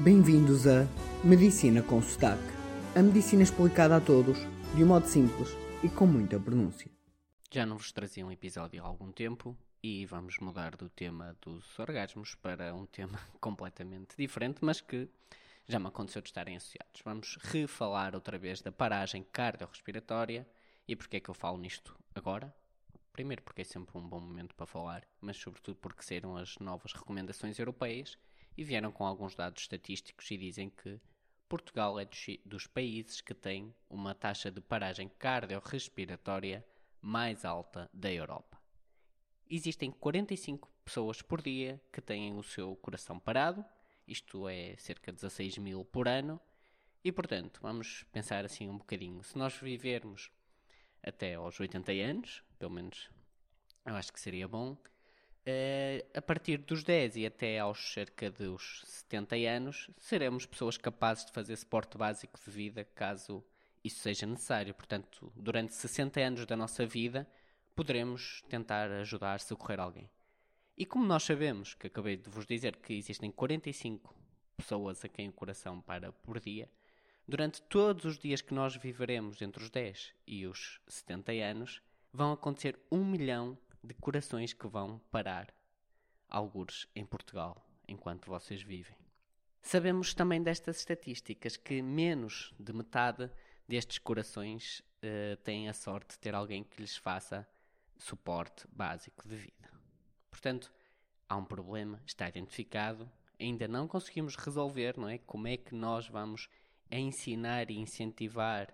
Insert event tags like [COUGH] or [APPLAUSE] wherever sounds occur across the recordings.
Bem-vindos a Medicina com Sotaque. A medicina explicada a todos, de um modo simples e com muita pronúncia. Já não vos trazia um episódio há algum tempo e vamos mudar do tema dos orgasmos para um tema [LAUGHS] completamente diferente, mas que já me aconteceu de estarem associados. Vamos refalar outra vez da paragem cardiorrespiratória e porque é que eu falo nisto agora? Primeiro porque é sempre um bom momento para falar, mas sobretudo porque saíram as novas recomendações europeias e vieram com alguns dados estatísticos e dizem que Portugal é dos, dos países que tem uma taxa de paragem cardiorrespiratória mais alta da Europa. Existem 45 pessoas por dia que têm o seu coração parado, isto é cerca de 16 mil por ano, e portanto, vamos pensar assim um bocadinho. Se nós vivermos até aos 80 anos, pelo menos eu acho que seria bom, Uh, a partir dos 10 e até aos cerca dos 70 anos, seremos pessoas capazes de fazer suporte básico de vida caso isso seja necessário. Portanto, durante 60 anos da nossa vida, poderemos tentar ajudar, socorrer alguém. E como nós sabemos, que acabei de vos dizer que existem 45 pessoas a quem o coração para por dia, durante todos os dias que nós viveremos entre os 10 e os 70 anos, vão acontecer um milhão de corações que vão parar, algures em Portugal, enquanto vocês vivem. Sabemos também destas estatísticas que menos de metade destes corações uh, têm a sorte de ter alguém que lhes faça suporte básico de vida. Portanto, há um problema, está identificado, ainda não conseguimos resolver, não é? Como é que nós vamos ensinar e incentivar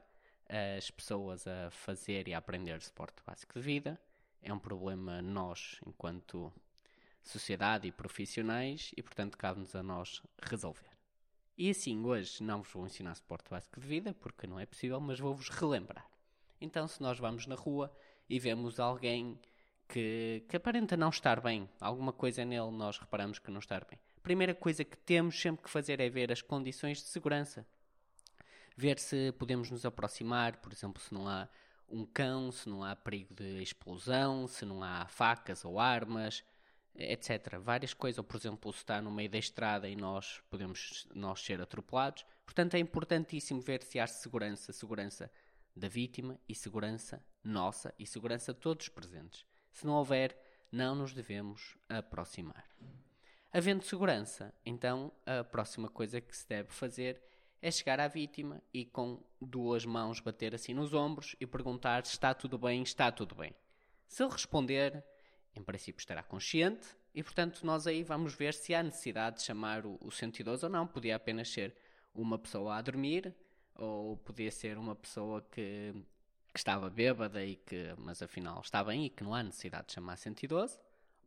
as pessoas a fazer e a aprender suporte básico de vida? É um problema nós, enquanto sociedade e profissionais, e portanto cabe-nos a nós resolver. E assim, hoje não vos vou ensinar suporte básico de vida, porque não é possível, mas vou-vos relembrar. Então, se nós vamos na rua e vemos alguém que, que aparenta não estar bem, alguma coisa nele nós reparamos que não está bem, a primeira coisa que temos sempre que fazer é ver as condições de segurança. Ver se podemos nos aproximar, por exemplo, se não há um cão, se não há perigo de explosão, se não há facas ou armas, etc. Várias coisas, ou por exemplo, se está no meio da estrada e nós podemos nós ser atropelados. Portanto, é importantíssimo ver se há segurança, segurança da vítima e segurança nossa e segurança de todos os presentes. Se não houver, não nos devemos aproximar. Havendo segurança, então a próxima coisa que se deve fazer é chegar à vítima e com duas mãos bater assim nos ombros e perguntar se está tudo bem, está tudo bem. Se ele responder, em princípio estará consciente e, portanto, nós aí vamos ver se há necessidade de chamar o, o 112 ou não. Podia apenas ser uma pessoa a dormir ou podia ser uma pessoa que, que estava bêbada e que, mas afinal está bem e que não há necessidade de chamar 112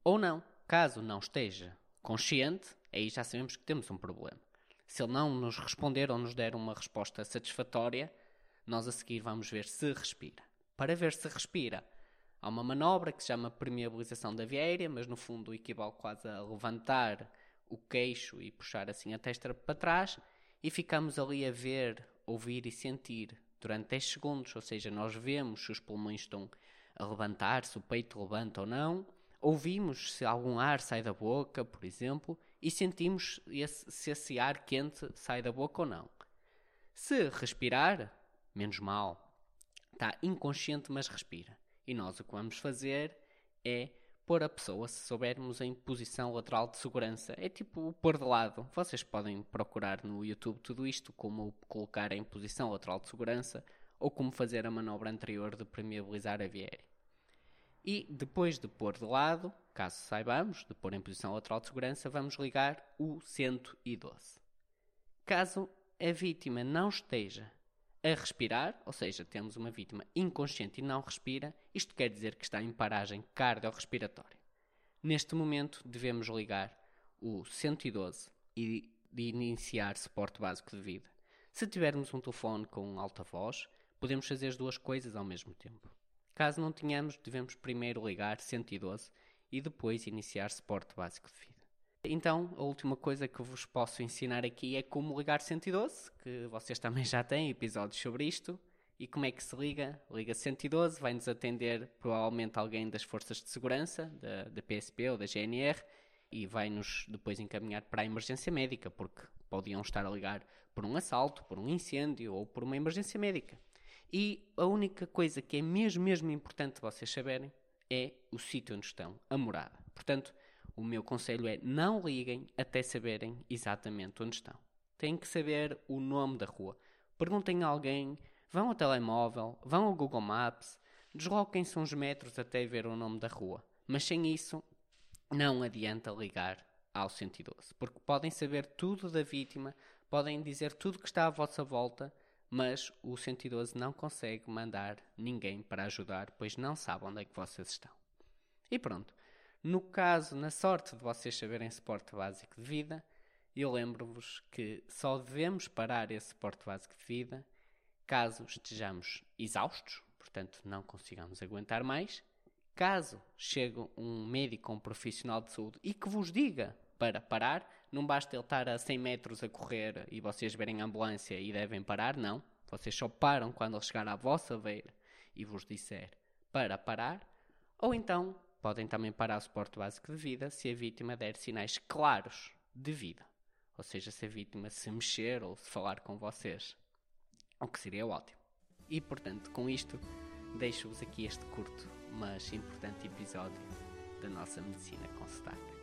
ou não. Caso não esteja consciente, aí já sabemos que temos um problema. Se ele não nos responder ou nos der uma resposta satisfatória, nós a seguir vamos ver se respira. Para ver se respira, há uma manobra que se chama permeabilização da via aérea, mas no fundo equivale quase a levantar o queixo e puxar assim a testa para trás e ficamos ali a ver, ouvir e sentir durante 10 segundos, ou seja, nós vemos se os pulmões estão a levantar, se o peito levanta ou não, ouvimos se algum ar sai da boca, por exemplo, e sentimos esse, se esse ar quente sai da boca ou não. Se respirar, menos mal, está inconsciente, mas respira. E nós o que vamos fazer é pôr a pessoa, se soubermos, em posição lateral de segurança. É tipo pôr de lado. Vocês podem procurar no YouTube tudo isto, como colocar em posição lateral de segurança ou como fazer a manobra anterior de permeabilizar a via aérea. E depois de pôr de lado, caso saibamos, de pôr em posição lateral de segurança, vamos ligar o 112. Caso a vítima não esteja a respirar, ou seja, temos uma vítima inconsciente e não respira, isto quer dizer que está em paragem cardiorrespiratória. Neste momento, devemos ligar o 112 e iniciar suporte básico de vida. Se tivermos um telefone com alta voz, podemos fazer as duas coisas ao mesmo tempo. Caso não tenhamos, devemos primeiro ligar 112 e depois iniciar suporte básico de vida. Então, a última coisa que vos posso ensinar aqui é como ligar 112, que vocês também já têm episódios sobre isto. E como é que se liga? Liga 112, vai-nos atender provavelmente alguém das forças de segurança, da, da PSP ou da GNR, e vai-nos depois encaminhar para a emergência médica, porque podiam estar a ligar por um assalto, por um incêndio ou por uma emergência médica. E a única coisa que é mesmo, mesmo importante vocês saberem é o sítio onde estão, a morada. Portanto, o meu conselho é não liguem até saberem exatamente onde estão. Têm que saber o nome da rua. Perguntem a alguém, vão ao telemóvel, vão ao Google Maps, desloquem-se uns metros até ver o nome da rua. Mas sem isso, não adianta ligar ao 112, porque podem saber tudo da vítima, podem dizer tudo que está à vossa volta, mas o 112 não consegue mandar ninguém para ajudar, pois não sabe onde é que vocês estão. E pronto. No caso, na sorte de vocês saberem suporte básico de vida, eu lembro-vos que só devemos parar esse suporte básico de vida caso estejamos exaustos, portanto não consigamos aguentar mais, caso chegue um médico ou um profissional de saúde e que vos diga para parar, não basta ele estar a 100 metros a correr e vocês verem a ambulância e devem parar, não. Vocês só param quando ele chegar à vossa beira e vos disser para parar, ou então podem também parar o suporte básico de vida se a vítima der sinais claros de vida. Ou seja, se a vítima se mexer ou se falar com vocês. O que seria ótimo. E portanto, com isto, deixo-vos aqui este curto, mas importante episódio da nossa medicina com sotaque.